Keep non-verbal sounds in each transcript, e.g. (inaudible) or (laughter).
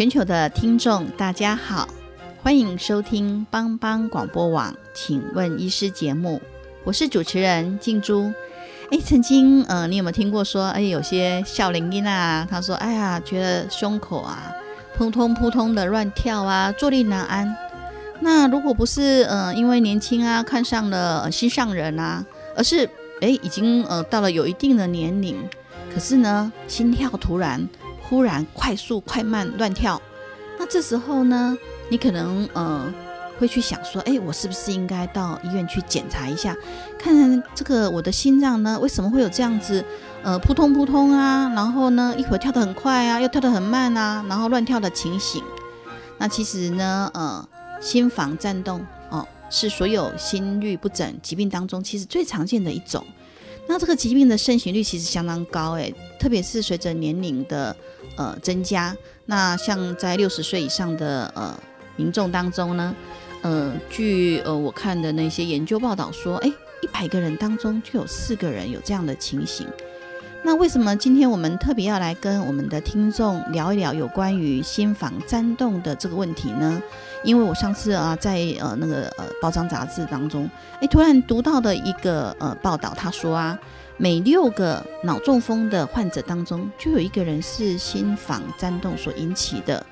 全球的听众，大家好，欢迎收听帮帮广播网，请问医师节目，我是主持人静珠。哎，曾经，呃，你有没有听过说，哎，有些笑龄音啊，他说，哎呀，觉得胸口啊，扑通扑通的乱跳啊，坐立难安。那如果不是，呃，因为年轻啊，看上了心上人啊，而是，哎，已经，呃，到了有一定的年龄，可是呢，心跳突然。忽然快速、快慢、乱跳，那这时候呢，你可能呃会去想说，哎，我是不是应该到医院去检查一下，看看这个我的心脏呢，为什么会有这样子呃扑通扑通啊，然后呢一会儿跳得很快啊，又跳得很慢啊，然后乱跳的情形。那其实呢，呃，心房颤动哦，是所有心律不整疾病当中其实最常见的一种。那这个疾病的盛行率其实相当高，诶，特别是随着年龄的呃增加，那像在六十岁以上的呃民众当中呢，呃，据呃我看的那些研究报道说，诶，一百个人当中就有四个人有这样的情形。那为什么今天我们特别要来跟我们的听众聊一聊有关于心房颤动的这个问题呢？因为我上次啊在呃那个呃包装杂志当中，哎突然读到的一个呃报道，他说啊，每六个脑中风的患者当中，就有一个人是心房颤动所引起的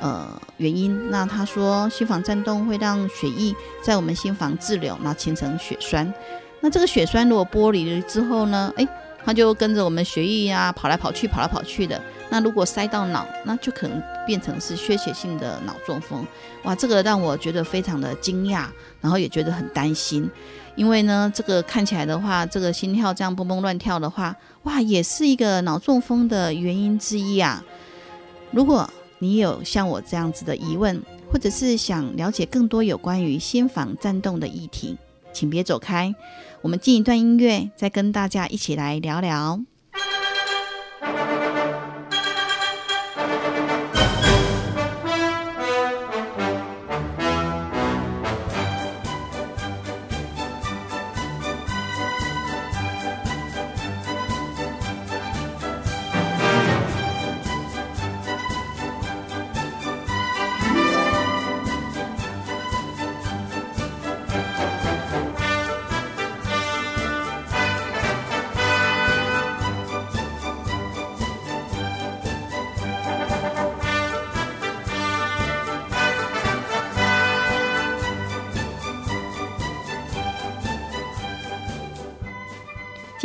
呃原因。那他说心房颤动会让血液在我们心房滞留，然后形成血栓。那这个血栓如果剥离了之后呢，哎。它就跟着我们血液啊跑来跑去，跑来跑去的。那如果塞到脑，那就可能变成是缺血性的脑中风。哇，这个让我觉得非常的惊讶，然后也觉得很担心。因为呢，这个看起来的话，这个心跳这样蹦蹦乱跳的话，哇，也是一个脑中风的原因之一啊。如果你有像我这样子的疑问，或者是想了解更多有关于心房颤动的议题，请别走开。我们进一段音乐，再跟大家一起来聊聊。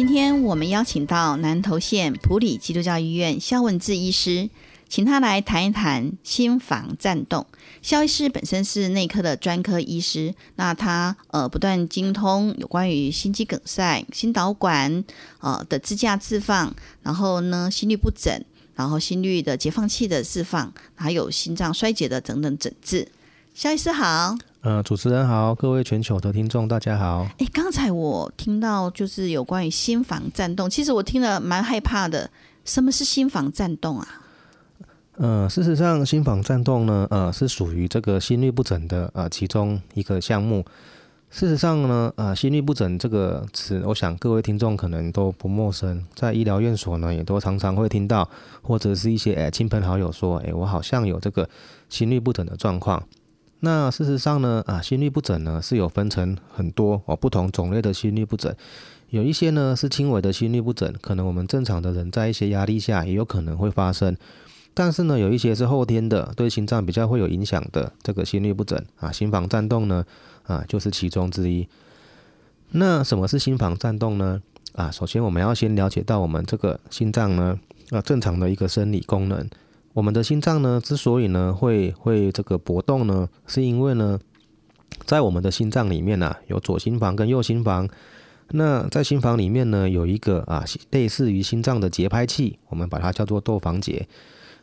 今天我们邀请到南投县普里基督教医院肖文志医师，请他来谈一谈心房颤动。肖医师本身是内科的专科医师，那他呃不断精通有关于心肌梗塞、心导管呃的支架置放，然后呢心律不整，然后心率的解放器的释放，还有心脏衰竭的等等诊治。肖医师好。呃，主持人好，各位全球的听众大家好。哎，刚才我听到就是有关于心房颤动，其实我听了蛮害怕的。什么是心房颤动啊？呃，事实上，心房颤动呢，呃，是属于这个心律不整的呃其中一个项目。事实上呢，呃，心律不整这个词，我想各位听众可能都不陌生，在医疗院所呢，也都常常会听到，或者是一些诶亲朋好友说，诶，我好像有这个心律不整的状况。那事实上呢，啊，心律不整呢是有分成很多哦不同种类的心律不整，有一些呢是轻微的心律不整，可能我们正常的人在一些压力下也有可能会发生，但是呢有一些是后天的，对心脏比较会有影响的这个心律不整啊，心房颤动呢啊就是其中之一。那什么是心房颤动呢？啊，首先我们要先了解到我们这个心脏呢啊正常的一个生理功能。我们的心脏呢，之所以呢会会这个搏动呢，是因为呢，在我们的心脏里面呢，有左心房跟右心房。那在心房里面呢，有一个啊，类似于心脏的节拍器，我们把它叫做窦房节。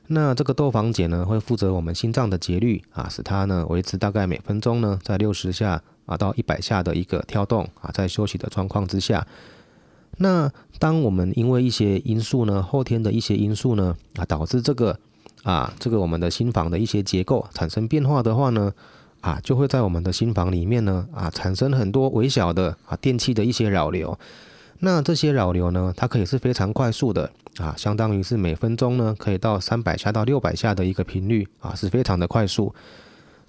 那这个窦房节呢，会负责我们心脏的节律啊，使它呢维持大概每分钟呢在六十下啊到一百下的一个跳动啊，在休息的状况之下。那当我们因为一些因素呢，后天的一些因素呢啊，导致这个啊这个我们的心房的一些结构产生变化的话呢。啊，就会在我们的心房里面呢，啊，产生很多微小的啊电器的一些扰流。那这些扰流呢，它可以是非常快速的啊，相当于是每分钟呢可以到三百下到六百下的一个频率啊，是非常的快速。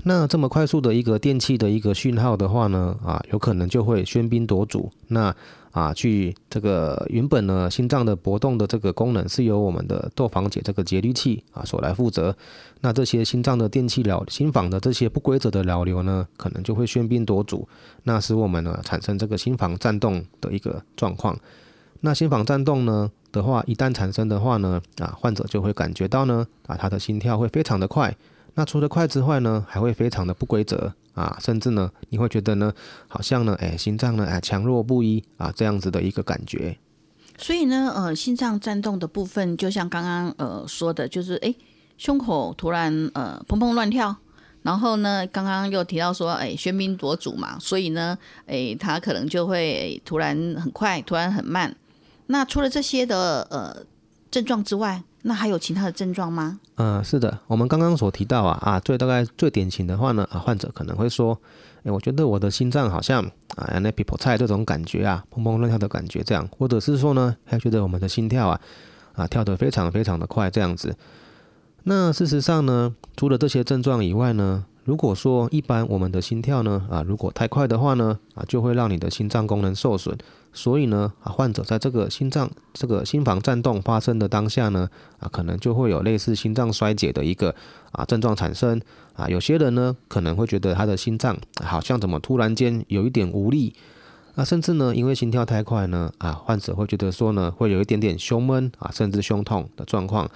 那这么快速的一个电器的一个讯号的话呢，啊，有可能就会喧宾夺主。那啊，去这个原本呢，心脏的搏动的这个功能是由我们的窦房节这个节律器啊所来负责。那这些心脏的电气扰心房的这些不规则的扰流呢，可能就会喧宾夺主，那使我们呢产生这个心房颤动的一个状况。那心房颤动呢的话，一旦产生的话呢，啊，患者就会感觉到呢，啊，他的心跳会非常的快。那除了快之外呢，还会非常的不规则。啊，甚至呢，你会觉得呢，好像呢，哎，心脏呢，哎，强弱不一啊，这样子的一个感觉。所以呢，呃，心脏颤动的部分，就像刚刚呃说的，就是哎，胸口突然呃砰砰乱跳，然后呢，刚刚又提到说，哎，喧宾夺主嘛，所以呢，哎，他可能就会突然很快，突然很慢。那除了这些的呃症状之外，那还有其他的症状吗？嗯，是的，我们刚刚所提到啊啊，最大概最典型的话呢啊，患者可能会说，哎，我觉得我的心脏好像啊，那 people 菜这种感觉啊，砰砰乱跳的感觉这样，或者是说呢，还觉得我们的心跳啊啊跳得非常非常的快这样子。那事实上呢，除了这些症状以外呢，如果说一般我们的心跳呢啊，如果太快的话呢啊，就会让你的心脏功能受损。所以呢，啊，患者在这个心脏这个心房颤动发生的当下呢，啊，可能就会有类似心脏衰竭的一个啊症状产生。啊，有些人呢可能会觉得他的心脏好像怎么突然间有一点无力。啊，甚至呢，因为心跳太快呢，啊，患者会觉得说呢，会有一点点胸闷啊，甚至胸痛的状况。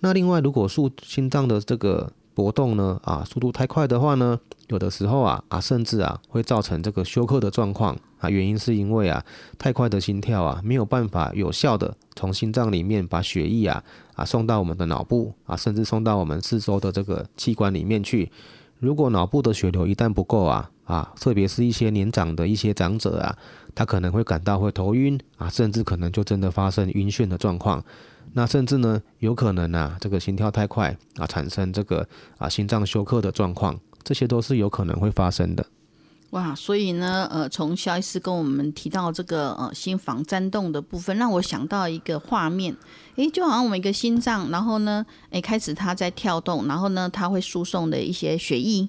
那另外，如果速心脏的这个搏动呢，啊，速度太快的话呢，有的时候啊，啊，甚至啊，会造成这个休克的状况。啊，原因是因为啊，太快的心跳啊，没有办法有效的从心脏里面把血液啊啊送到我们的脑部啊，甚至送到我们四周的这个器官里面去。如果脑部的血流一旦不够啊啊，特别是一些年长的一些长者啊，他可能会感到会头晕啊，甚至可能就真的发生晕眩的状况。那甚至呢，有可能啊，这个心跳太快啊，产生这个啊心脏休克的状况，这些都是有可能会发生的。哇，所以呢，呃，从肖医师跟我们提到这个呃心房颤动的部分，让我想到一个画面，诶，就好像我们一个心脏，然后呢，诶，开始它在跳动，然后呢，它会输送的一些血液，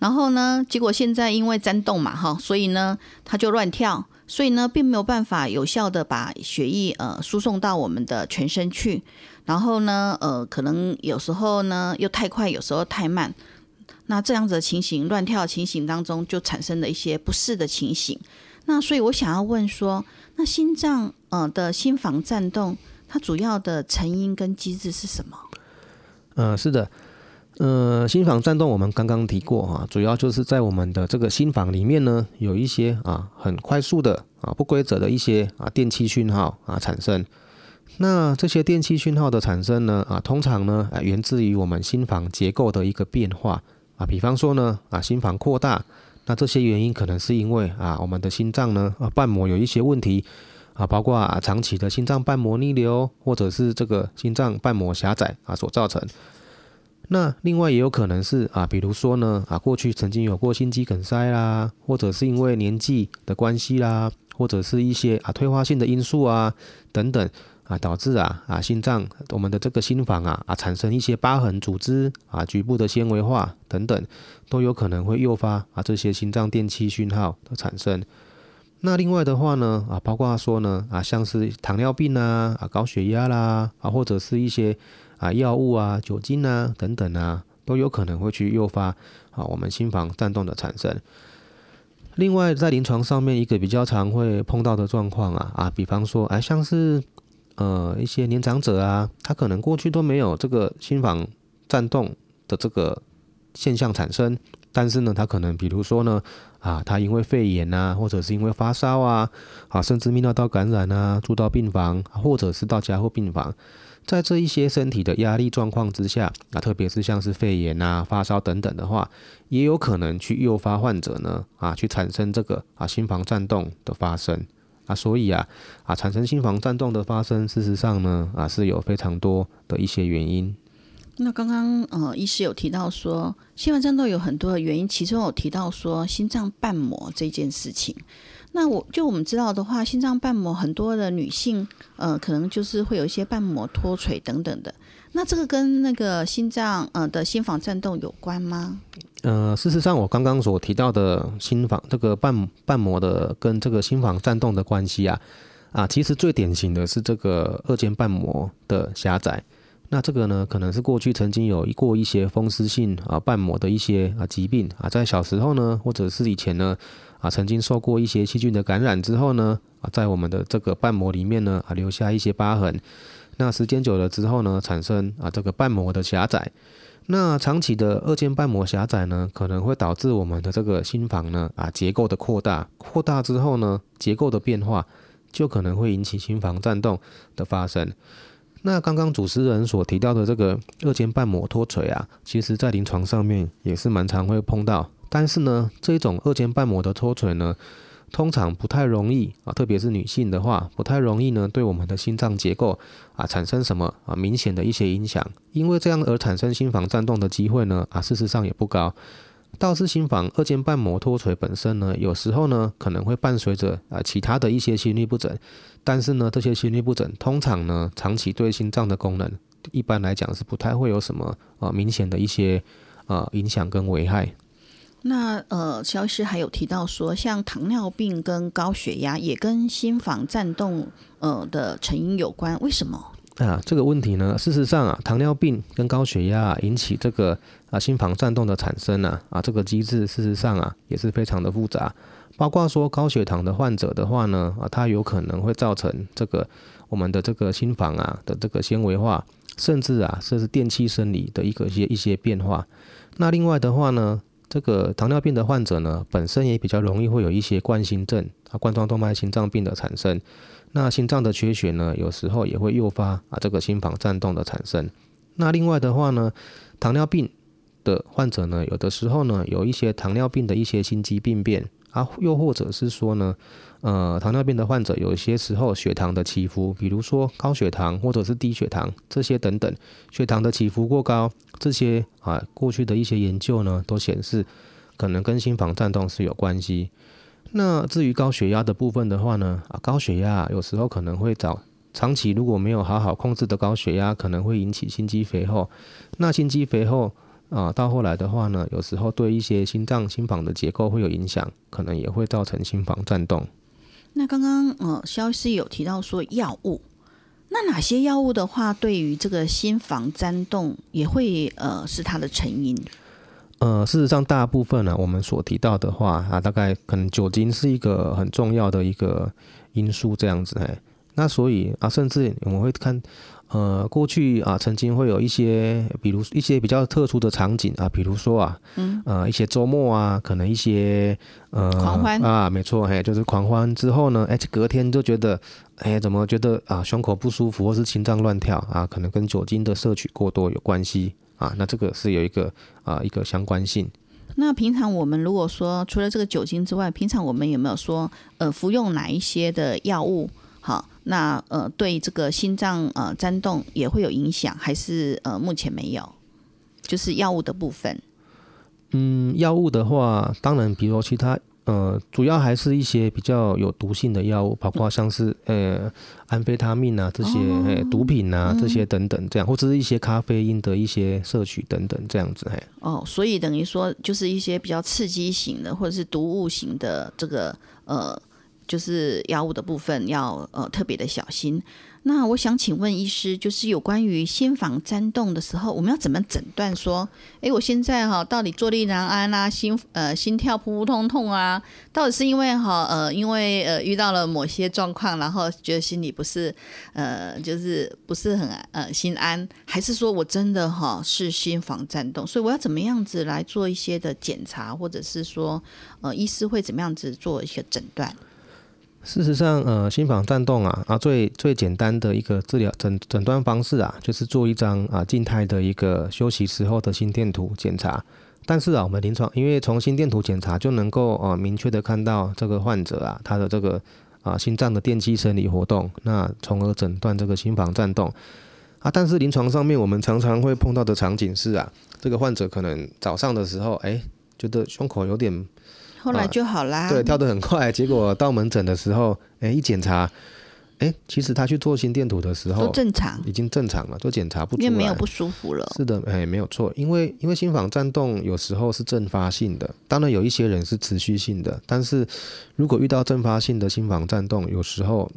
然后呢，结果现在因为颤动嘛，哈，所以呢，它就乱跳，所以呢，并没有办法有效的把血液呃输送到我们的全身去，然后呢，呃，可能有时候呢又太快，有时候太慢。那这样子的情形，乱跳的情形当中，就产生了一些不适的情形。那所以我想要问说，那心脏呃的心房颤动，它主要的成因跟机制是什么？呃，是的，呃，心房颤动我们刚刚提过哈，主要就是在我们的这个心房里面呢，有一些啊很快速的啊不规则的一些啊电气讯号啊产生。那这些电气讯号的产生呢啊，通常呢啊源自于我们心房结构的一个变化。啊，比方说呢，啊，心房扩大，那这些原因可能是因为啊，我们的心脏呢，啊，瓣膜有一些问题，啊，包括啊，长期的心脏瓣膜逆流，或者是这个心脏瓣膜狭窄啊所造成。那另外也有可能是啊，比如说呢，啊，过去曾经有过心肌梗塞啦，或者是因为年纪的关系啦，或者是一些啊退化性的因素啊等等。啊，导致啊啊心脏我们的这个心房啊啊产生一些疤痕组织啊局部的纤维化等等，都有可能会诱发啊这些心脏电气讯号的产生。那另外的话呢啊，包括说呢啊像是糖尿病啊啊高血压啦啊或者是一些啊药物啊酒精啊等等啊，都有可能会去诱发啊我们心房颤动的产生。另外在临床上面一个比较常会碰到的状况啊啊，比方说哎像是。呃，一些年长者啊，他可能过去都没有这个心房颤动的这个现象产生，但是呢，他可能比如说呢，啊，他因为肺炎啊，或者是因为发烧啊，啊，甚至泌尿道感染啊，住到病房，或者是到加护病房，在这一些身体的压力状况之下，啊，特别是像是肺炎啊、发烧等等的话，也有可能去诱发患者呢，啊，去产生这个啊心房颤动的发生。啊，所以啊，啊，产生心房颤动的发生，事实上呢，啊，是有非常多的一些原因。那刚刚呃，医师有提到说，心房颤动有很多的原因，其中有提到说心脏瓣膜这件事情。那我就我们知道的话，心脏瓣膜很多的女性，呃，可能就是会有一些瓣膜脱垂等等的。那这个跟那个心脏呃的心房颤动有关吗？呃，事实上，我刚刚所提到的心房这个瓣瓣膜的跟这个心房颤动的关系啊，啊，其实最典型的是这个二尖瓣膜的狭窄。那这个呢，可能是过去曾经有过一些风湿性啊瓣膜的一些啊疾病啊，在小时候呢，或者是以前呢啊，曾经受过一些细菌的感染之后呢啊，在我们的这个瓣膜里面呢啊留下一些疤痕。那时间久了之后呢，产生啊这个瓣膜的狭窄。那长期的二尖瓣膜狭窄呢，可能会导致我们的这个心房呢啊结构的扩大。扩大之后呢，结构的变化就可能会引起心房颤动的发生。那刚刚主持人所提到的这个二尖瓣膜脱垂啊，其实在临床上面也是蛮常会碰到。但是呢，这种二尖瓣膜的脱垂呢，通常不太容易啊，特别是女性的话，不太容易呢，对我们的心脏结构啊产生什么啊明显的一些影响，因为这样而产生心房颤动的机会呢啊，事实上也不高。倒是心房二尖瓣膜脱垂本身呢，有时候呢可能会伴随着啊其他的一些心律不整，但是呢这些心律不整通常呢长期对心脏的功能一般来讲是不太会有什么啊明显的一些啊影响跟危害。那呃，肖医师还有提到说，像糖尿病跟高血压也跟心房颤动呃的成因有关，为什么？啊，这个问题呢，事实上啊，糖尿病跟高血压引起这个啊心房颤动的产生呢，啊这个机制事实上啊也是非常的复杂，包括说高血糖的患者的话呢，啊它有可能会造成这个我们的这个心房啊的这个纤维化，甚至啊这是电气生理的一个一些一些变化。那另外的话呢？这个糖尿病的患者呢，本身也比较容易会有一些冠心症啊、冠状动脉心脏病的产生。那心脏的缺血呢，有时候也会诱发啊这个心房颤动的产生。那另外的话呢，糖尿病的患者呢，有的时候呢，有一些糖尿病的一些心肌病变啊，又或者是说呢。呃，糖尿病的患者有些时候血糖的起伏，比如说高血糖或者是低血糖这些等等，血糖的起伏过高，这些啊过去的一些研究呢都显示可能跟心房颤动是有关系。那至于高血压的部分的话呢，啊高血压有时候可能会找长期如果没有好好控制的高血压，可能会引起心肌肥厚。那心肌肥厚啊到后来的话呢，有时候对一些心脏心房的结构会有影响，可能也会造成心房颤动。那刚刚呃，肖医师有提到说药物，那哪些药物的话，对于这个心房颤动也会呃是它的成因？呃，事实上，大部分呢，我们所提到的话啊，大概可能酒精是一个很重要的一个因素，这样子哎。那所以啊，甚至我们会看。呃，过去啊，曾经会有一些，比如一些比较特殊的场景啊，比如说啊，嗯，呃，一些周末啊，可能一些呃，狂欢啊，没错，嘿，就是狂欢之后呢，哎，隔天就觉得，哎，怎么觉得啊，胸口不舒服，或是心脏乱跳啊，可能跟酒精的摄取过多有关系啊，那这个是有一个啊一个相关性。那平常我们如果说除了这个酒精之外，平常我们有没有说呃服用哪一些的药物？好。那呃，对这个心脏呃颤动也会有影响，还是呃目前没有？就是药物的部分。嗯，药物的话，当然，比如其他呃，主要还是一些比较有毒性的药物，包括像是呃安非他命啊这些毒品啊这些等等这样，或者是一些咖啡因的一些摄取等等这样子。嘿。哦，所以等于说就是一些比较刺激型的或者是毒物型的这个呃。就是药物的部分要呃特别的小心。那我想请问医师，就是有关于心房颤动的时候，我们要怎么诊断？说，诶，我现在哈到底坐立难安啊，心呃心跳扑扑通通啊，到底是因为哈呃因为呃遇到了某些状况，然后觉得心里不是呃就是不是很呃心安，还是说我真的哈是心房颤动？所以我要怎么样子来做一些的检查，或者是说呃医师会怎么样子做一些诊断？事实上，呃，心房颤动啊，啊，最最简单的一个治疗诊诊断方式啊，就是做一张啊静态的一个休息时候的心电图检查。但是啊，我们临床因为从心电图检查就能够呃明确的看到这个患者啊他的这个啊心脏的电气生理活动，那从而诊断这个心房颤动啊。但是临床上面我们常常会碰到的场景是啊，这个患者可能早上的时候哎觉得胸口有点。后来就好啦。对，跳得很快。结果到门诊的时候，哎，一检查，哎，其实他去做心电图的时候都正常，已经正常了，都检查不出来，因为没有不舒服了。是的，哎，没有错，因为因为心房颤动有时候是阵发性的，当然有一些人是持续性的，但是如果遇到阵发性的心房颤动，有时候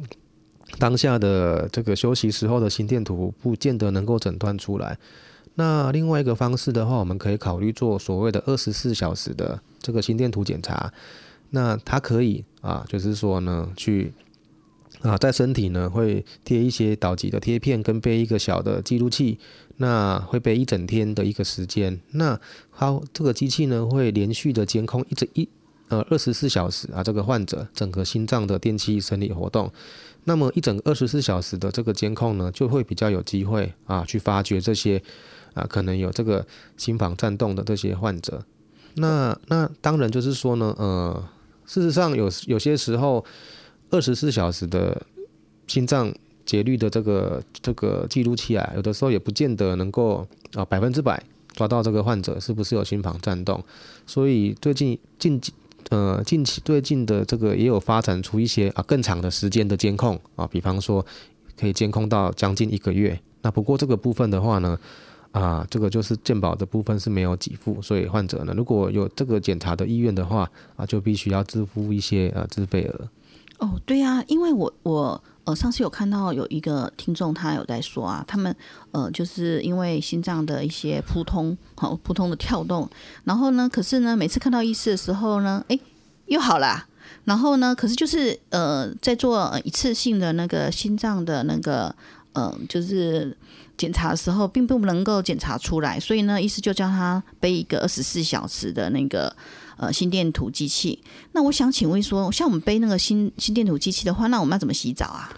当下的这个休息时候的心电图不见得能够诊断出来。那另外一个方式的话，我们可以考虑做所谓的二十四小时的这个心电图检查。那它可以啊，就是说呢，去啊，在身体呢会贴一些导极的贴片，跟背一个小的记录器。那会背一整天的一个时间。那它这个机器呢会连续的监控一整一呃二十四小时啊，这个患者整个心脏的电气生理活动。那么一整二十四小时的这个监控呢，就会比较有机会啊，去发掘这些。啊，可能有这个心房颤动的这些患者，那那当然就是说呢，呃，事实上有有些时候，二十四小时的心脏节律的这个这个记录器啊，有的时候也不见得能够啊百分之百抓到这个患者是不是有心房颤动，所以最近近呃近期最近的这个也有发展出一些啊更长的时间的监控啊，比方说可以监控到将近一个月。那不过这个部分的话呢。啊，这个就是健保的部分是没有给付，所以患者呢，如果有这个检查的意愿的话，啊，就必须要支付一些呃自费额。哦，对呀，因为我我呃上次有看到有一个听众他有在说啊，他们呃就是因为心脏的一些扑通好 (laughs) 扑通的跳动，然后呢，可是呢每次看到医师的时候呢，哎又好了，然后呢，可是就是呃在做一次性的那个心脏的那个嗯就是。检查的时候并不能够检查出来，所以呢，医师就叫他背一个二十四小时的那个呃心电图机器。那我想请问说，像我们背那个心心电图机器的话，那我们要怎么洗澡啊？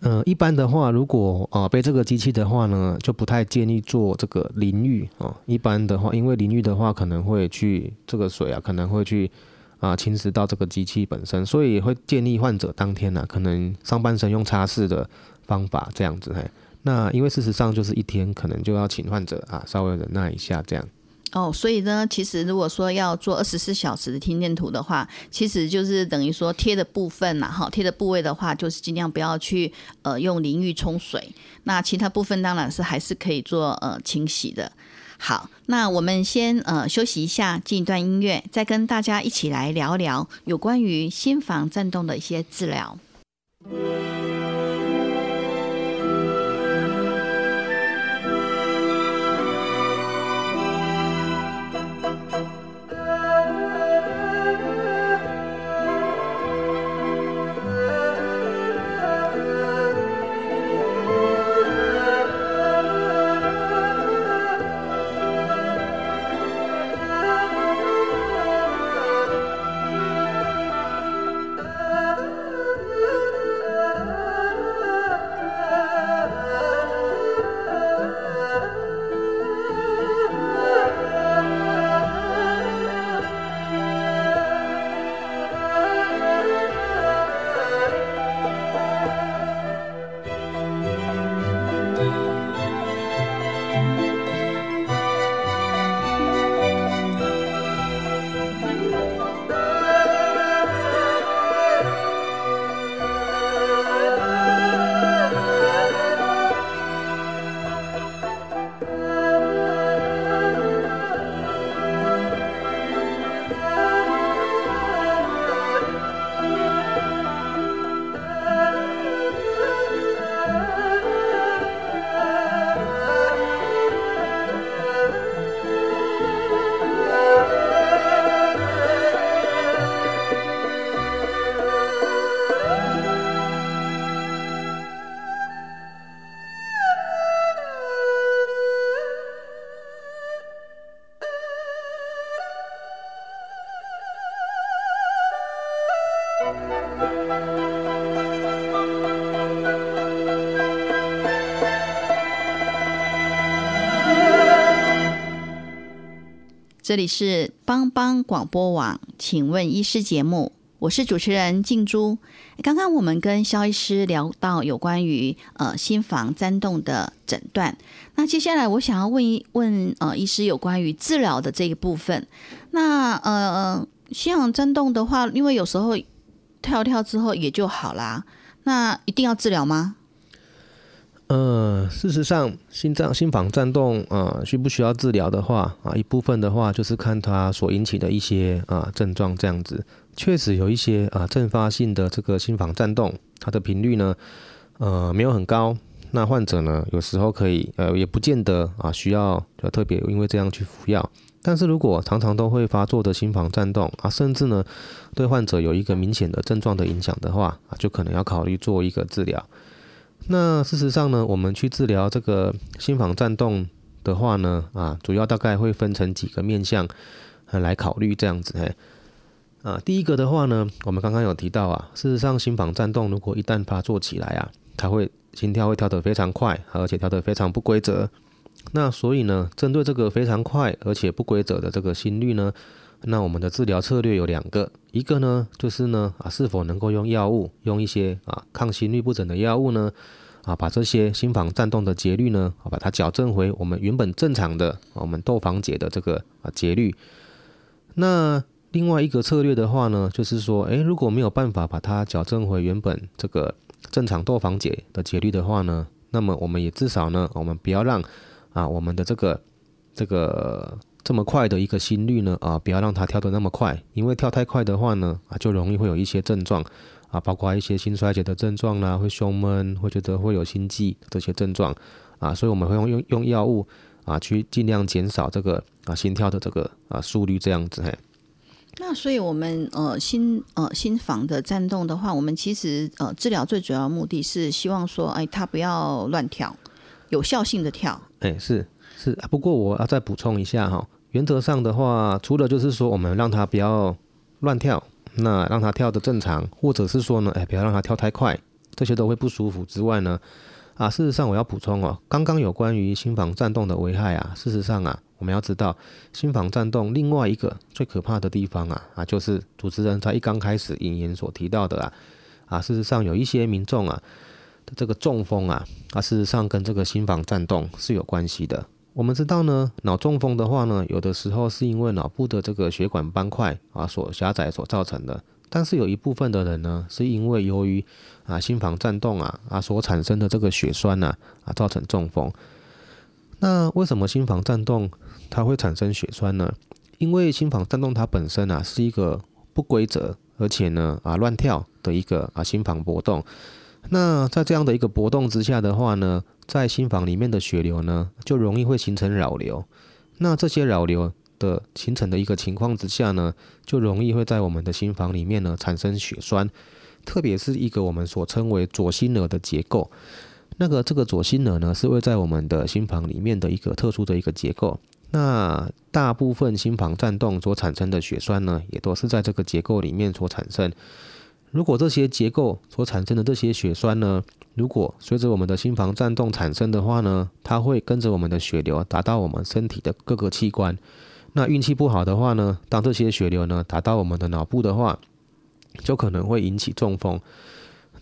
呃，一般的话，如果啊背这个机器的话呢，就不太建议做这个淋浴啊。一般的话，因为淋浴的话可能会去这个水啊，可能会去啊侵蚀到这个机器本身，所以会建议患者当天呢，可能上半身用擦拭的方法这样子嘿。那因为事实上就是一天可能就要请患者啊稍微忍耐一下这样。哦，所以呢，其实如果说要做二十四小时的心电图的话，其实就是等于说贴的部分呐，哈，贴的部位的话，就是尽量不要去呃用淋浴冲水。那其他部分当然是还是可以做呃清洗的。好，那我们先呃休息一下，进一段音乐，再跟大家一起来聊聊有关于心房颤动的一些治疗。这里是帮帮广播网，请问医师节目，我是主持人静珠。刚刚我们跟肖医师聊到有关于呃心房颤动的诊断，那接下来我想要问一问呃医师有关于治疗的这一部分。那呃心房颤动的话，因为有时候跳跳之后也就好啦，那一定要治疗吗？呃，事实上，心脏心房颤动啊，需不需要治疗的话啊，一部分的话就是看它所引起的一些啊症状这样子。确实有一些啊阵发性的这个心房颤动，它的频率呢，呃，没有很高。那患者呢，有时候可以呃，也不见得啊需要就特别因为这样去服药。但是如果常常都会发作的心房颤动啊，甚至呢对患者有一个明显的症状的影响的话啊，就可能要考虑做一个治疗。那事实上呢，我们去治疗这个心房颤动的话呢，啊，主要大概会分成几个面向来考虑这样子嘿。啊，第一个的话呢，我们刚刚有提到啊，事实上心房颤动如果一旦发作起来啊，它会心跳会跳得非常快，而且跳得非常不规则。那所以呢，针对这个非常快而且不规则的这个心率呢，那我们的治疗策略有两个，一个呢就是呢啊，是否能够用药物，用一些啊抗心律不整的药物呢？啊，把这些心房颤动的节律呢，把它矫正回我们原本正常的我们窦房结的这个啊节律。那另外一个策略的话呢，就是说，诶，如果没有办法把它矫正回原本这个正常窦房结的节律的话呢，那么我们也至少呢，我们不要让啊我们的这个这个这么快的一个心率呢，啊，不要让它跳得那么快，因为跳太快的话呢，啊，就容易会有一些症状。啊，包括一些心衰竭的症状啦，会胸闷，会觉得会有心悸这些症状啊，所以我们会用用用药物啊，去尽量减少这个啊心跳的这个啊速率这样子嘿。那所以我们呃心呃心房的颤动的话，我们其实呃治疗最主要目的是希望说，哎，它不要乱跳，有效性的跳。哎，是是，不过我要再补充一下哈，原则上的话，除了就是说我们让他不要乱跳。那让他跳的正常，或者是说呢，哎，不要让他跳太快，这些都会不舒服之外呢，啊，事实上我要补充哦，刚刚有关于心房颤动的危害啊，事实上啊，我们要知道心房颤动另外一个最可怕的地方啊，啊，就是主持人在一刚开始引言所提到的啊，啊，事实上有一些民众啊的这个中风啊，啊，事实上跟这个心房颤动是有关系的。我们知道呢，脑中风的话呢，有的时候是因为脑部的这个血管斑块啊所狭窄所造成的。但是有一部分的人呢，是因为由于啊心房颤动啊啊所产生的这个血栓呐啊造成中风。那为什么心房颤动它会产生血栓呢？因为心房颤动它本身啊是一个不规则而且呢啊乱跳的一个啊心房搏动。那在这样的一个搏动之下的话呢？在心房里面的血流呢，就容易会形成扰流。那这些扰流的形成的一个情况之下呢，就容易会在我们的心房里面呢产生血栓，特别是一个我们所称为左心耳的结构。那个这个左心耳呢，是位在我们的心房里面的一个特殊的一个结构。那大部分心房颤动所产生的血栓呢，也都是在这个结构里面所产生。如果这些结构所产生的这些血栓呢，如果随着我们的心房颤动产生的话呢，它会跟着我们的血流达到我们身体的各个器官。那运气不好的话呢，当这些血流呢达到我们的脑部的话，就可能会引起中风。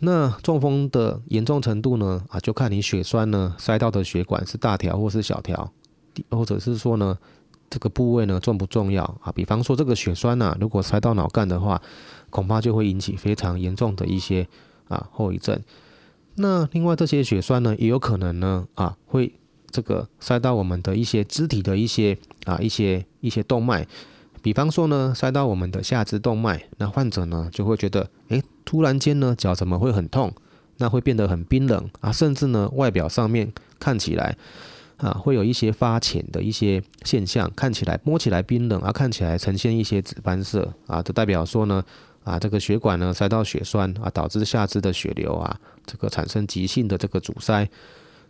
那中风的严重程度呢，啊，就看你血栓呢塞到的血管是大条或是小条，或者是说呢这个部位呢重不重要啊？比方说这个血栓呢，如果塞到脑干的话，恐怕就会引起非常严重的一些啊后遗症。那另外这些血栓呢，也有可能呢啊，会这个塞到我们的一些肢体的一些啊一些一些动脉，比方说呢塞到我们的下肢动脉，那患者呢就会觉得，诶，突然间呢脚怎么会很痛？那会变得很冰冷啊，甚至呢外表上面看起来啊会有一些发浅的一些现象，看起来摸起来冰冷啊，看起来呈现一些紫斑色啊，这代表说呢。啊，这个血管呢塞到血栓啊，导致下肢的血流啊，这个产生急性的这个阻塞。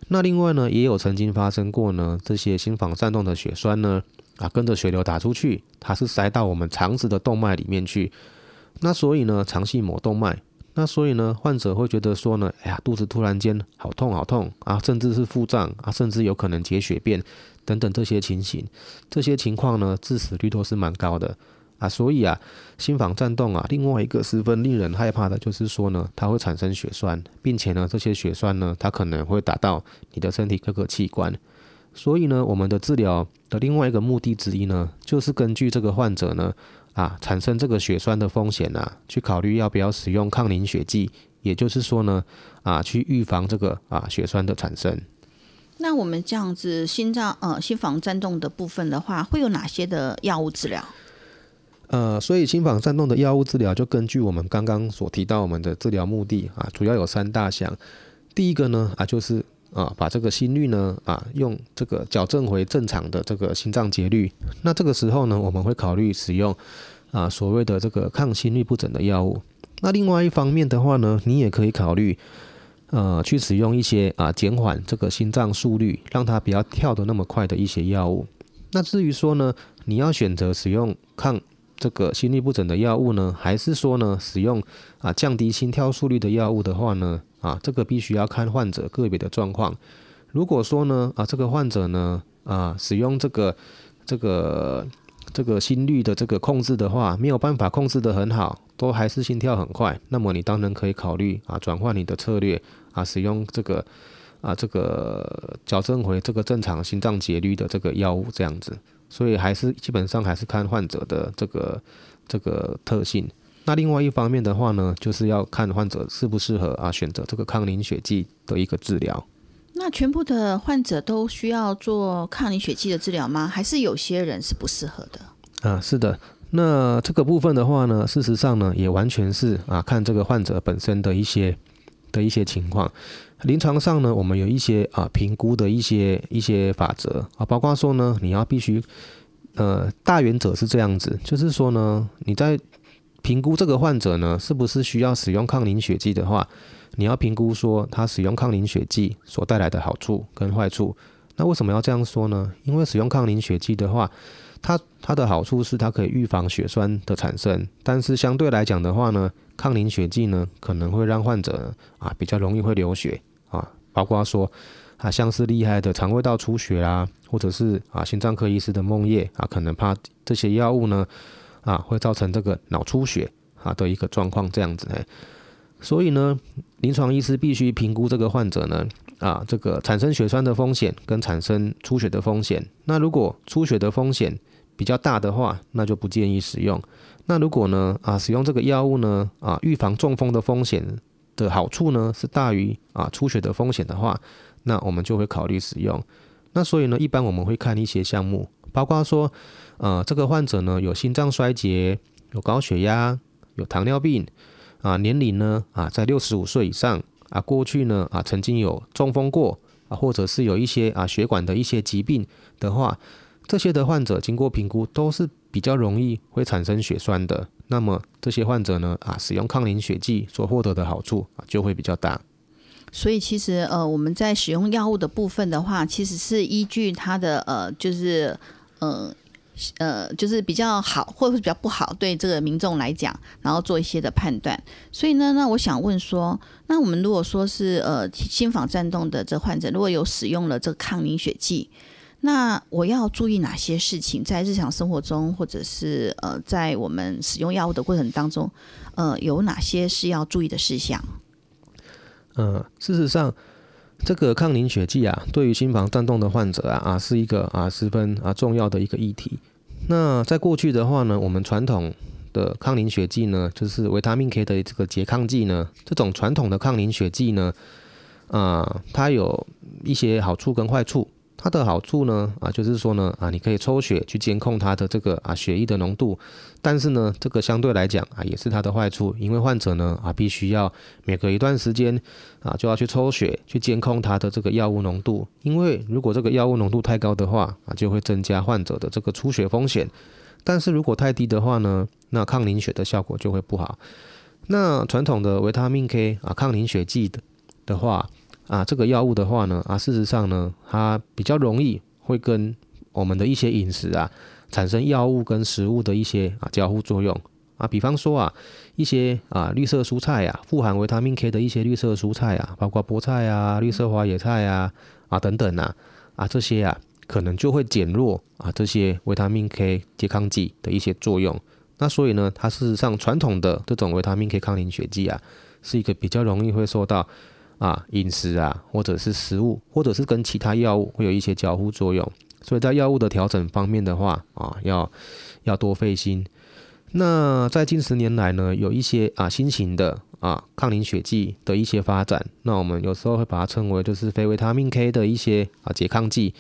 那另外呢，也有曾经发生过呢，这些心房颤动的血栓呢，啊，跟着血流打出去，它是塞到我们肠子的动脉里面去。那所以呢，肠系膜动脉，那所以呢，患者会觉得说呢，哎呀，肚子突然间好痛好痛啊，甚至是腹胀啊，甚至有可能结血便等等这些情形，这些情况呢，致死率都是蛮高的啊。所以啊，心房颤动啊，另外一个十分令人害怕的就是说呢，它会产生血栓，并且呢，这些血栓呢，它可能会打到你的身体各个器官。所以呢，我们的治疗的另外一个目的之一呢，就是根据这个患者呢。啊，产生这个血栓的风险啊，去考虑要不要使用抗凝血剂，也就是说呢，啊，去预防这个啊血栓的产生。那我们这样子心脏呃心房颤动的部分的话，会有哪些的药物治疗？呃，所以心房颤动的药物治疗就根据我们刚刚所提到我们的治疗目的啊，主要有三大项。第一个呢啊就是。啊，把这个心率呢，啊，用这个矫正回正常的这个心脏节律。那这个时候呢，我们会考虑使用啊所谓的这个抗心律不整的药物。那另外一方面的话呢，你也可以考虑呃去使用一些啊减缓这个心脏速率，让它不要跳得那么快的一些药物。那至于说呢，你要选择使用抗这个心律不整的药物呢，还是说呢使用啊降低心跳速率的药物的话呢？啊，这个必须要看患者个别的状况。如果说呢，啊，这个患者呢，啊，使用这个这个这个心率的这个控制的话，没有办法控制的很好，都还是心跳很快，那么你当然可以考虑啊，转换你的策略啊，使用这个啊这个矫正回这个正常心脏节律的这个药物这样子。所以还是基本上还是看患者的这个这个特性。那另外一方面的话呢，就是要看患者适不适合啊，选择这个抗凝血剂的一个治疗。那全部的患者都需要做抗凝血剂的治疗吗？还是有些人是不适合的？啊，是的。那这个部分的话呢，事实上呢，也完全是啊，看这个患者本身的一些的一些情况。临床上呢，我们有一些啊评估的一些一些法则啊，包括说呢，你要必须呃，大原则是这样子，就是说呢，你在评估这个患者呢，是不是需要使用抗凝血剂的话，你要评估说他使用抗凝血剂所带来的好处跟坏处。那为什么要这样说呢？因为使用抗凝血剂的话，它它的好处是它可以预防血栓的产生，但是相对来讲的话呢，抗凝血剂呢可能会让患者啊比较容易会流血啊，包括说啊像是厉害的肠胃道出血啊，或者是啊心脏科医师的梦魇啊，可能怕这些药物呢。啊，会造成这个脑出血啊的一个状况，这样子哎，所以呢，临床医师必须评估这个患者呢，啊，这个产生血栓的风险跟产生出血的风险。那如果出血的风险比较大的话，那就不建议使用。那如果呢，啊，使用这个药物呢，啊，预防中风的风险的好处呢是大于啊出血的风险的话，那我们就会考虑使用。那所以呢，一般我们会看一些项目，包括说。呃，这个患者呢有心脏衰竭，有高血压，有糖尿病，啊，年龄呢啊在六十五岁以上，啊，过去呢啊曾经有中风过，啊，或者是有一些啊血管的一些疾病的话，这些的患者经过评估都是比较容易会产生血栓的。那么这些患者呢啊使用抗凝血剂所获得的好处啊就会比较大。所以其实呃我们在使用药物的部分的话，其实是依据它的呃就是呃。呃，就是比较好，或者是比较不好，对这个民众来讲，然后做一些的判断。所以呢，那我想问说，那我们如果说是呃心房颤动的这患者，如果有使用了这个抗凝血剂，那我要注意哪些事情？在日常生活中，或者是呃在我们使用药物的过程当中，呃，有哪些是要注意的事项？呃，事实上。这个抗凝血剂啊，对于心房颤动的患者啊啊，是一个啊十分啊重要的一个议题。那在过去的话呢，我们传统的抗凝血剂呢，就是维他命 K 的这个拮抗剂呢，这种传统的抗凝血剂呢，啊，它有一些好处跟坏处。它的好处呢，啊，就是说呢，啊，你可以抽血去监控它的这个啊血液的浓度，但是呢，这个相对来讲啊，也是它的坏处，因为患者呢，啊，必须要每隔一段时间啊，就要去抽血去监控它的这个药物浓度，因为如果这个药物浓度太高的话，啊，就会增加患者的这个出血风险，但是如果太低的话呢，那抗凝血的效果就会不好。那传统的维他命 K 啊，抗凝血剂的的话。啊，这个药物的话呢，啊，事实上呢，它比较容易会跟我们的一些饮食啊，产生药物跟食物的一些啊交互作用啊，比方说啊，一些啊绿色蔬菜啊，富含维他命 K 的一些绿色蔬菜啊，包括菠菜啊、绿色花野菜啊啊等等啊啊这些啊，可能就会减弱啊这些维他命 K 拮抗剂的一些作用。那所以呢，它事实上传统的这种维他命 K 抗凝血剂啊，是一个比较容易会受到啊饮食啊，或者是食物，或者是跟其他药物会有一些交互作用。所以在药物的调整方面的话啊，要要多费心。那在近十年来呢，有一些啊新型的啊抗凝血剂的一些发展，那我们有时候会把它称为就是非维他命 K 的一些啊拮抗剂。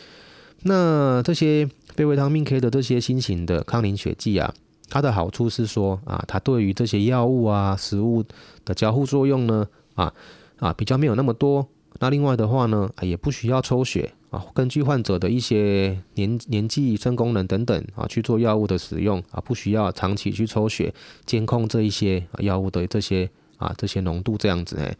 那这些非维他命 K 的这些新型的抗凝血剂啊，它的好处是说啊，它对于这些药物啊食物的交互作用呢啊啊比较没有那么多。那另外的话呢，也不需要抽血。啊，根据患者的一些年年纪、肾功能等等啊，去做药物的使用啊，不需要长期去抽血监控这一些药物的这些啊这些浓度这样子哎。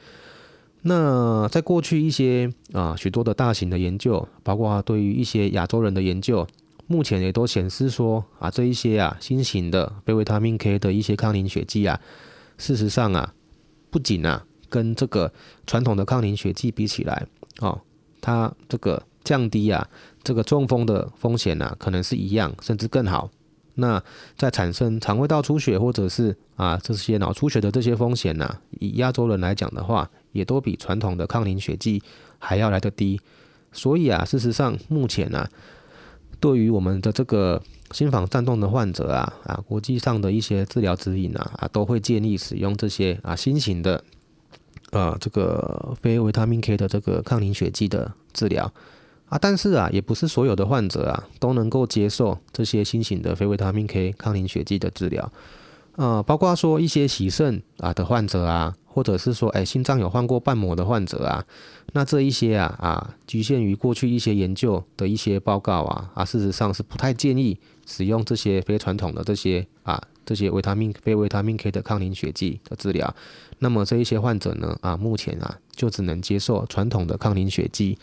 那在过去一些啊许多的大型的研究，包括对于一些亚洲人的研究，目前也都显示说啊这一些啊新型的非维他命 K 的一些抗凝血剂啊，事实上啊不仅啊跟这个传统的抗凝血剂比起来哦，它这个降低啊，这个中风的风险呢，可能是一样，甚至更好。那在产生肠胃道出血或者是啊这些脑出血的这些风险呢，以亚洲人来讲的话，也都比传统的抗凝血剂还要来得低。所以啊，事实上目前呢，对于我们的这个心房颤动的患者啊啊，国际上的一些治疗指引啊啊，都会建议使用这些啊新型的呃这个非维他命 K 的这个抗凝血剂的治疗。啊，但是啊，也不是所有的患者啊都能够接受这些新型的非维他命 K 抗凝血剂的治疗，啊，包括说一些洗肾啊的患者啊，或者是说哎心脏有换过瓣膜的患者啊，那这一些啊啊，局限于过去一些研究的一些报告啊啊，事实上是不太建议使用这些非传统的这些啊这些维他命非维他命 K 的抗凝血剂的治疗。那么这一些患者呢啊，目前啊就只能接受传统的抗凝血剂。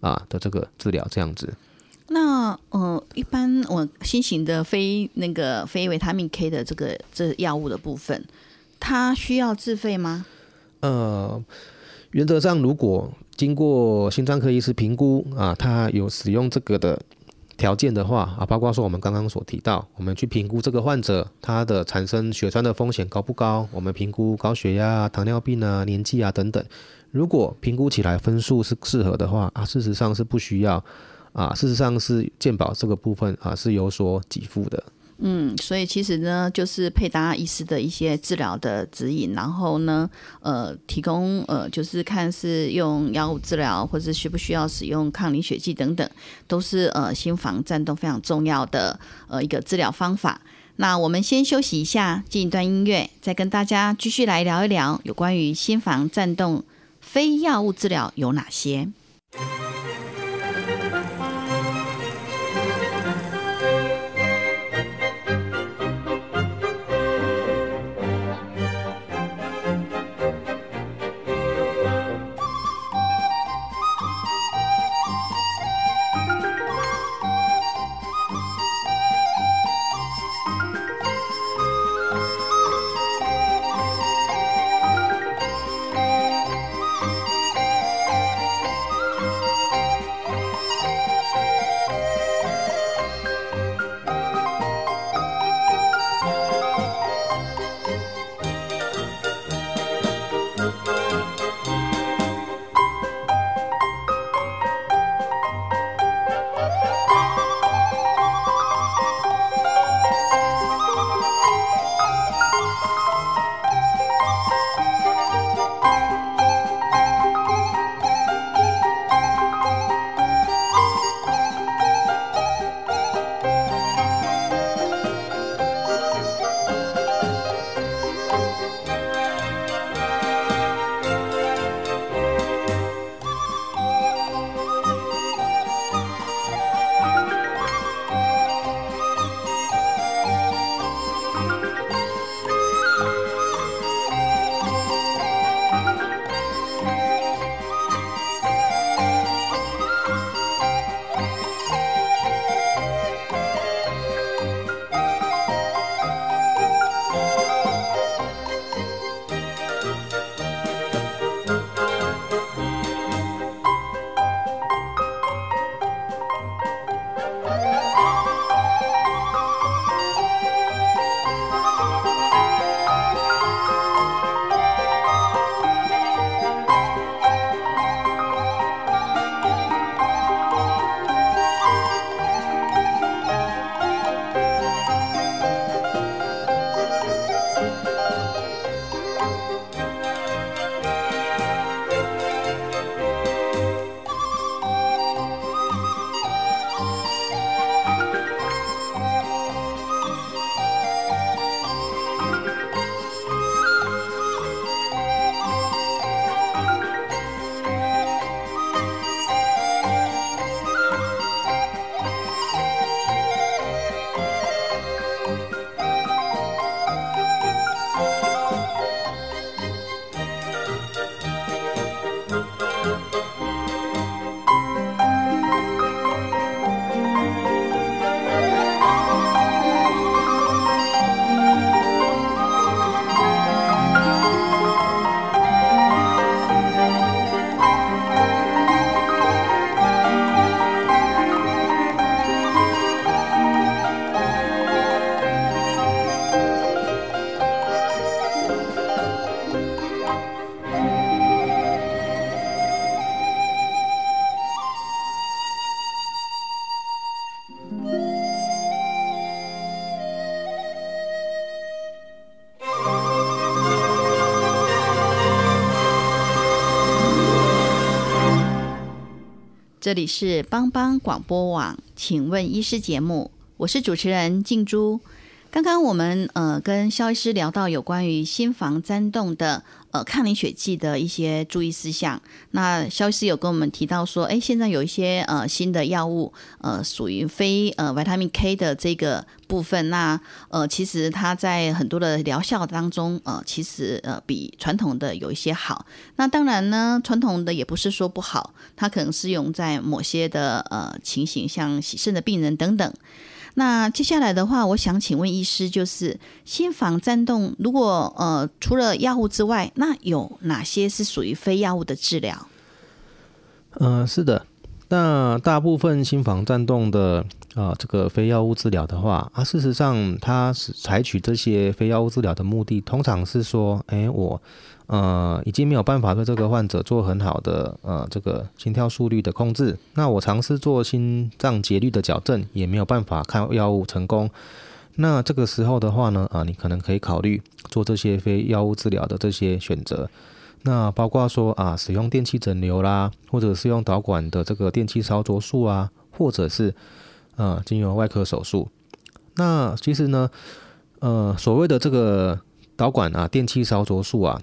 啊的这个治疗这样子，那呃，一般我新型的非那个非维他命 K 的这个这药物的部分，它需要自费吗？呃，原则上如果经过心脏科医师评估啊，他有使用这个的条件的话啊，包括说我们刚刚所提到，我们去评估这个患者他的产生血栓的风险高不高，我们评估高血压、糖尿病啊、年纪啊等等。如果评估起来分数是适合的话啊，事实上是不需要啊，事实上是健保这个部分啊是有所给付的。嗯，所以其实呢，就是配搭医师的一些治疗的指引，然后呢，呃，提供呃，就是看是用药物治疗，或者需不需要使用抗凝血剂等等，都是呃心房颤动非常重要的呃一个治疗方法。那我们先休息一下，进一段音乐，再跟大家继续来聊一聊有关于心房颤动。非药物治疗有哪些？这里是帮帮广播网，请问医师节目，我是主持人静珠。刚刚我们呃跟肖医师聊到有关于心房颤动的呃抗凝血剂的一些注意事项。那肖医师有跟我们提到说，哎，现在有一些呃新的药物，呃属于非呃维他命 K 的这个部分。那呃其实它在很多的疗效当中，呃其实呃比传统的有一些好。那当然呢，传统的也不是说不好，它可能适用在某些的呃情形，像洗肾的病人等等。那接下来的话，我想请问医师，就是心房颤动，如果呃除了药物之外，那有哪些是属于非药物的治疗？嗯，是的。那大部分心房颤动的啊，这个非药物治疗的话啊，事实上它是采取这些非药物治疗的目的，通常是说，哎，我。呃，已经没有办法对这个患者做很好的呃这个心跳速率的控制。那我尝试做心脏节律的矫正，也没有办法看药物成功。那这个时候的话呢，啊，你可能可以考虑做这些非药物治疗的这些选择。那包括说啊，使用电气整流啦，或者是用导管的这个电气烧灼术啊，或者是呃经由外科手术。那其实呢，呃，所谓的这个导管啊，电气烧灼术啊。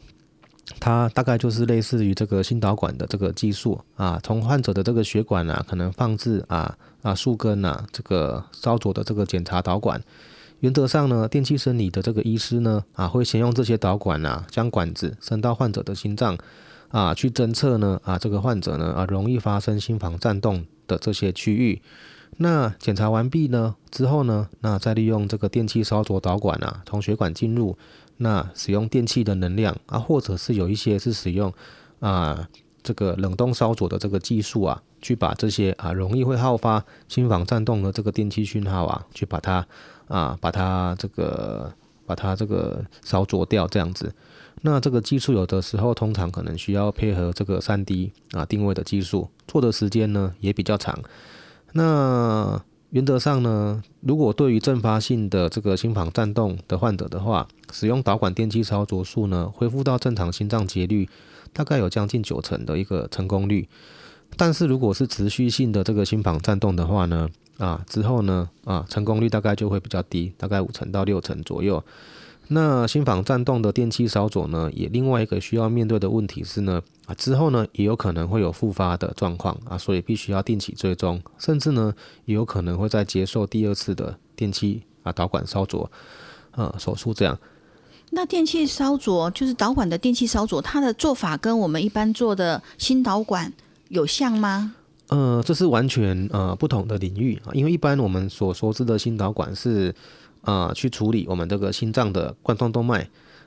它大概就是类似于这个心导管的这个技术啊，从患者的这个血管啊，可能放置啊啊树根啊，这个烧灼的这个检查导管。原则上呢，电气生理的这个医师呢啊，会先用这些导管啊，将管子伸到患者的心脏啊，去侦测呢啊这个患者呢啊容易发生心房颤动的这些区域。那检查完毕呢之后呢，那再利用这个电气烧灼导管啊，从血管进入。那使用电器的能量啊，或者是有一些是使用啊这个冷冻烧灼的这个技术啊，去把这些啊容易会好发心房颤动的这个电器讯号啊，去把它啊把它这个把它这个烧灼掉这样子。那这个技术有的时候通常可能需要配合这个三 D 啊定位的技术，做的时间呢也比较长。那原则上呢，如果对于阵发性的这个心房颤动的患者的话，使用导管电气操作术呢，恢复到正常心脏节律，大概有将近九成的一个成功率。但是如果是持续性的这个心房颤动的话呢，啊之后呢，啊成功率大概就会比较低，大概五成到六成左右。那心房颤动的电气烧灼呢，也另外一个需要面对的问题是呢，啊之后呢也有可能会有复发的状况啊，所以必须要定期追踪，甚至呢也有可能会再接受第二次的电气啊导管烧灼啊手术这样。那电气烧灼就是导管的电气烧灼，它的做法跟我们一般做的心导管有像吗？呃，这是完全呃不同的领域啊，因为一般我们所熟知的心导管是。啊，去处理我们这个心脏的冠状动脉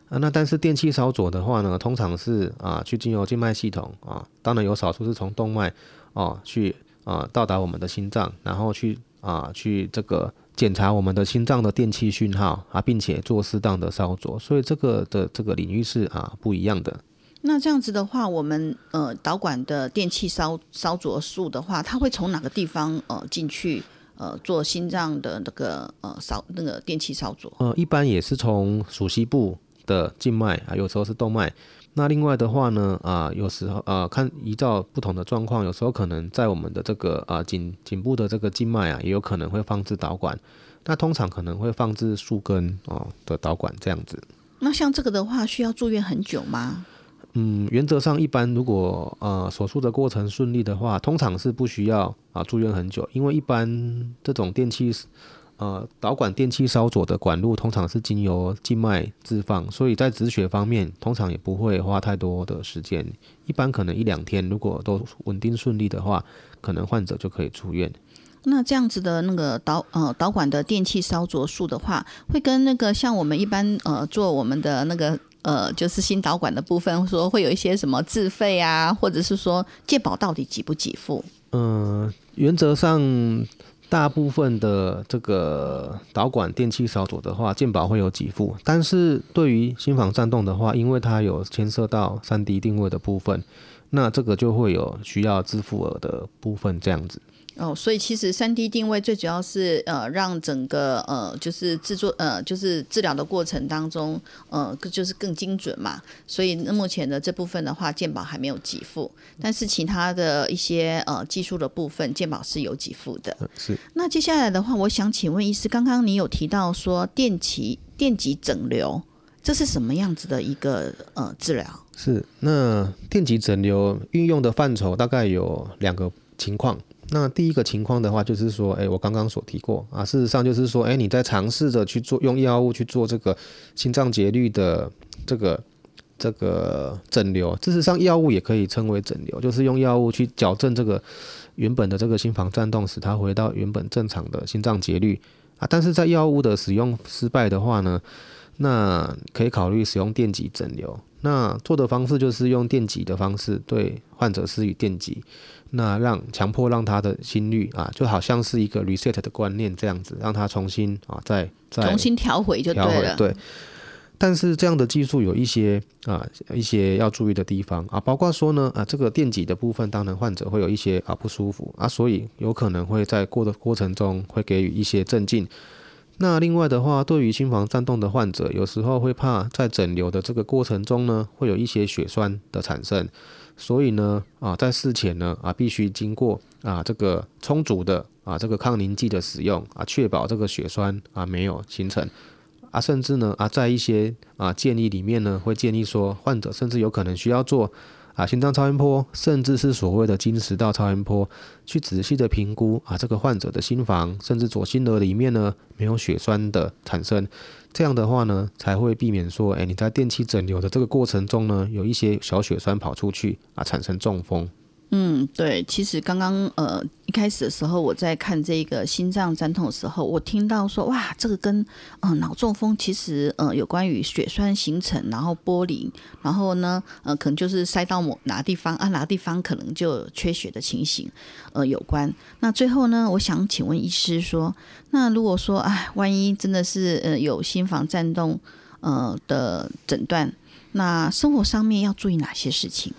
啊，那但是电气烧灼的话呢，通常是啊，去经由静脉系统啊，当然有少数是从动脉哦去啊到达我们的心脏，然后去啊去这个检查我们的心脏的电气讯号啊，并且做适当的烧灼，所以这个的这个领域是啊不一样的。那这样子的话，我们呃导管的电气烧烧灼术的话，它会从哪个地方呃进去？呃，做心脏的那个呃扫那个电器操作，呃，一般也是从属膝部的静脉啊，有时候是动脉。那另外的话呢，啊，有时候啊，看依照不同的状况，有时候可能在我们的这个啊颈颈部的这个静脉啊，也有可能会放置导管。那通常可能会放置数根哦的导管这样子。那像这个的话，需要住院很久吗？嗯，原则上一般如果呃手术的过程顺利的话，通常是不需要啊住院很久，因为一般这种电器呃导管电气烧灼的管路通常是经由静脉置放，所以在止血方面通常也不会花太多的时间，一般可能一两天，如果都稳定顺利的话，可能患者就可以出院。那这样子的那个导呃导管的电气烧灼术的话，会跟那个像我们一般呃做我们的那个。呃，就是心导管的部分，说会有一些什么自费啊，或者是说健保到底给不给付？嗯，原则上大部分的这个导管电气烧灼的话，健保会有给付，但是对于心房颤动的话，因为它有牵涉到三 D 定位的部分，那这个就会有需要支付额的部分这样子。哦，所以其实三 D 定位最主要是呃，让整个呃，就是制作呃，就是治疗的过程当中，呃，就是更精准嘛。所以那目前的这部分的话，健保还没有给付，但是其他的一些呃技术的部分，健保是有给付的。是。那接下来的话，我想请问医师，刚刚你有提到说电极电极整流，这是什么样子的一个呃治疗？是。那电极整流运用的范畴大概有两个情况。那第一个情况的话，就是说，哎，我刚刚所提过啊，事实上就是说，哎，你在尝试着去做用药物去做这个心脏节律的这个这个整流，事实上药物也可以称为整流，就是用药物去矫正这个原本的这个心房颤动，使它回到原本正常的心脏节律啊。但是在药物的使用失败的话呢，那可以考虑使用电极整流。那做的方式就是用电极的方式对患者施予电极。那让强迫让他的心率啊，就好像是一个 reset 的观念这样子，让他重新啊，再再重新调回就对了。对。但是这样的技术有一些啊一些要注意的地方啊，包括说呢啊，这个电极的部分，当然患者会有一些啊不舒服啊，所以有可能会在过的过程中会给予一些镇静。那另外的话，对于心房颤动的患者，有时候会怕在整流的这个过程中呢，会有一些血栓的产生。所以呢，啊，在事前呢，啊，必须经过啊这个充足的啊这个抗凝剂的使用啊，确保这个血栓啊没有形成啊，甚至呢啊，在一些啊建议里面呢，会建议说，患者甚至有可能需要做。啊，心脏超音波，甚至是所谓的经食道超音波，去仔细的评估啊，这个患者的心房，甚至左心额里面呢，没有血栓的产生。这样的话呢，才会避免说，哎，你在电气整流的这个过程中呢，有一些小血栓跑出去啊，产生中风。嗯，对，其实刚刚呃一开始的时候，我在看这个心脏颤痛的时候，我听到说哇，这个跟呃脑中风其实呃有关于血栓形成，然后剥离，然后呢呃可能就是塞到某哪地方啊，哪地方可能就缺血的情形呃有关。那最后呢，我想请问医师说，那如果说哎，万一真的是呃有心房颤动呃的诊断，那生活上面要注意哪些事情？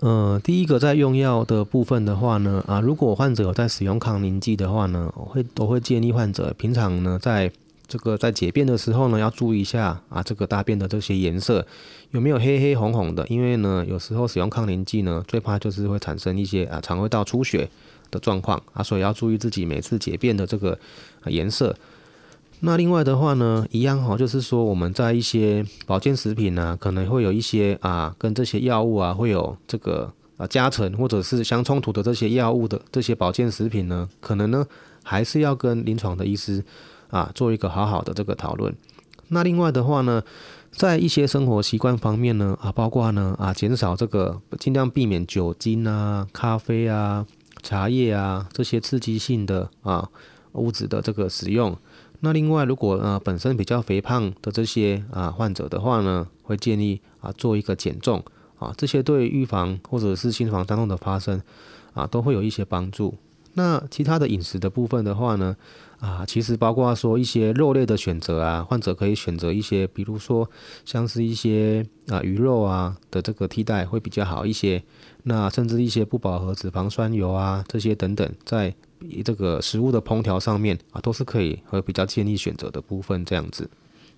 呃，第一个在用药的部分的话呢，啊，如果患者在使用抗凝剂的话呢，我会都会建议患者平常呢，在这个在解便的时候呢，要注意一下啊，这个大便的这些颜色有没有黑黑红红的，因为呢，有时候使用抗凝剂呢，最怕就是会产生一些啊肠胃道出血的状况啊，所以要注意自己每次解便的这个颜色。那另外的话呢，一样哈，就是说我们在一些保健食品呢，可能会有一些啊，跟这些药物啊，会有这个啊加成或者是相冲突的这些药物的这些保健食品呢，可能呢还是要跟临床的医师啊做一个好好的这个讨论。那另外的话呢，在一些生活习惯方面呢，啊，包括呢啊减少这个尽量避免酒精啊、咖啡啊、茶叶啊这些刺激性的啊物质的这个使用。那另外，如果呃本身比较肥胖的这些啊患者的话呢，会建议啊做一个减重啊，这些对预防或者是心房颤动的发生啊都会有一些帮助。那其他的饮食的部分的话呢，啊其实包括说一些肉类的选择啊，患者可以选择一些，比如说像是一些啊鱼肉啊的这个替代会比较好一些。那甚至一些不饱和脂肪酸油啊这些等等，在这个食物的烹调上面啊，都是可以和比较建议选择的部分，这样子。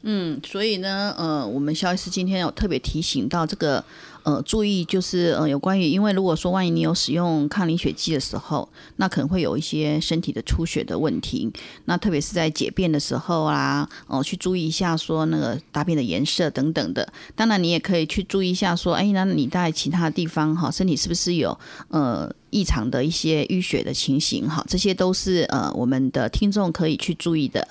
嗯，所以呢，呃，我们肖医师今天有特别提醒到这个。呃，注意就是呃，有关于，因为如果说万一你有使用抗凝血剂的时候，那可能会有一些身体的出血的问题。那特别是在解便的时候啊，哦，去注意一下说那个大便的颜色等等的。当然，你也可以去注意一下说，哎，那你在其他地方哈，身体是不是有呃异常的一些淤血的情形哈？这些都是呃我们的听众可以去注意的。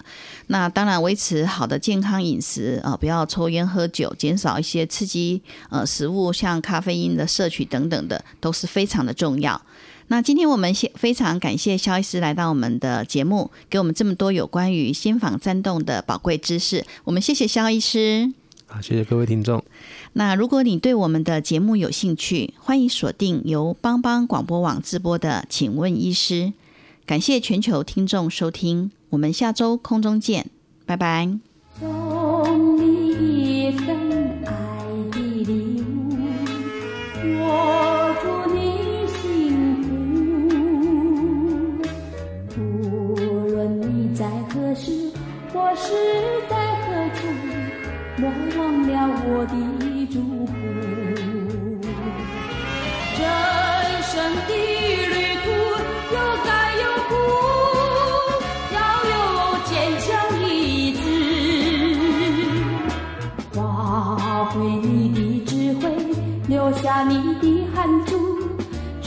那当然，维持好的健康饮食啊，不要抽烟喝酒，减少一些刺激呃食物像。咖啡因的摄取等等的都是非常的重要。那今天我们先非常感谢肖医师来到我们的节目，给我们这么多有关于心房颤动的宝贵知识。我们谢谢肖医师。好，谢谢各位听众。那如果你对我们的节目有兴趣，欢迎锁定由帮帮广播网直播的《请问医师》。感谢全球听众收听，我们下周空中见，拜拜。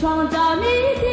创造明天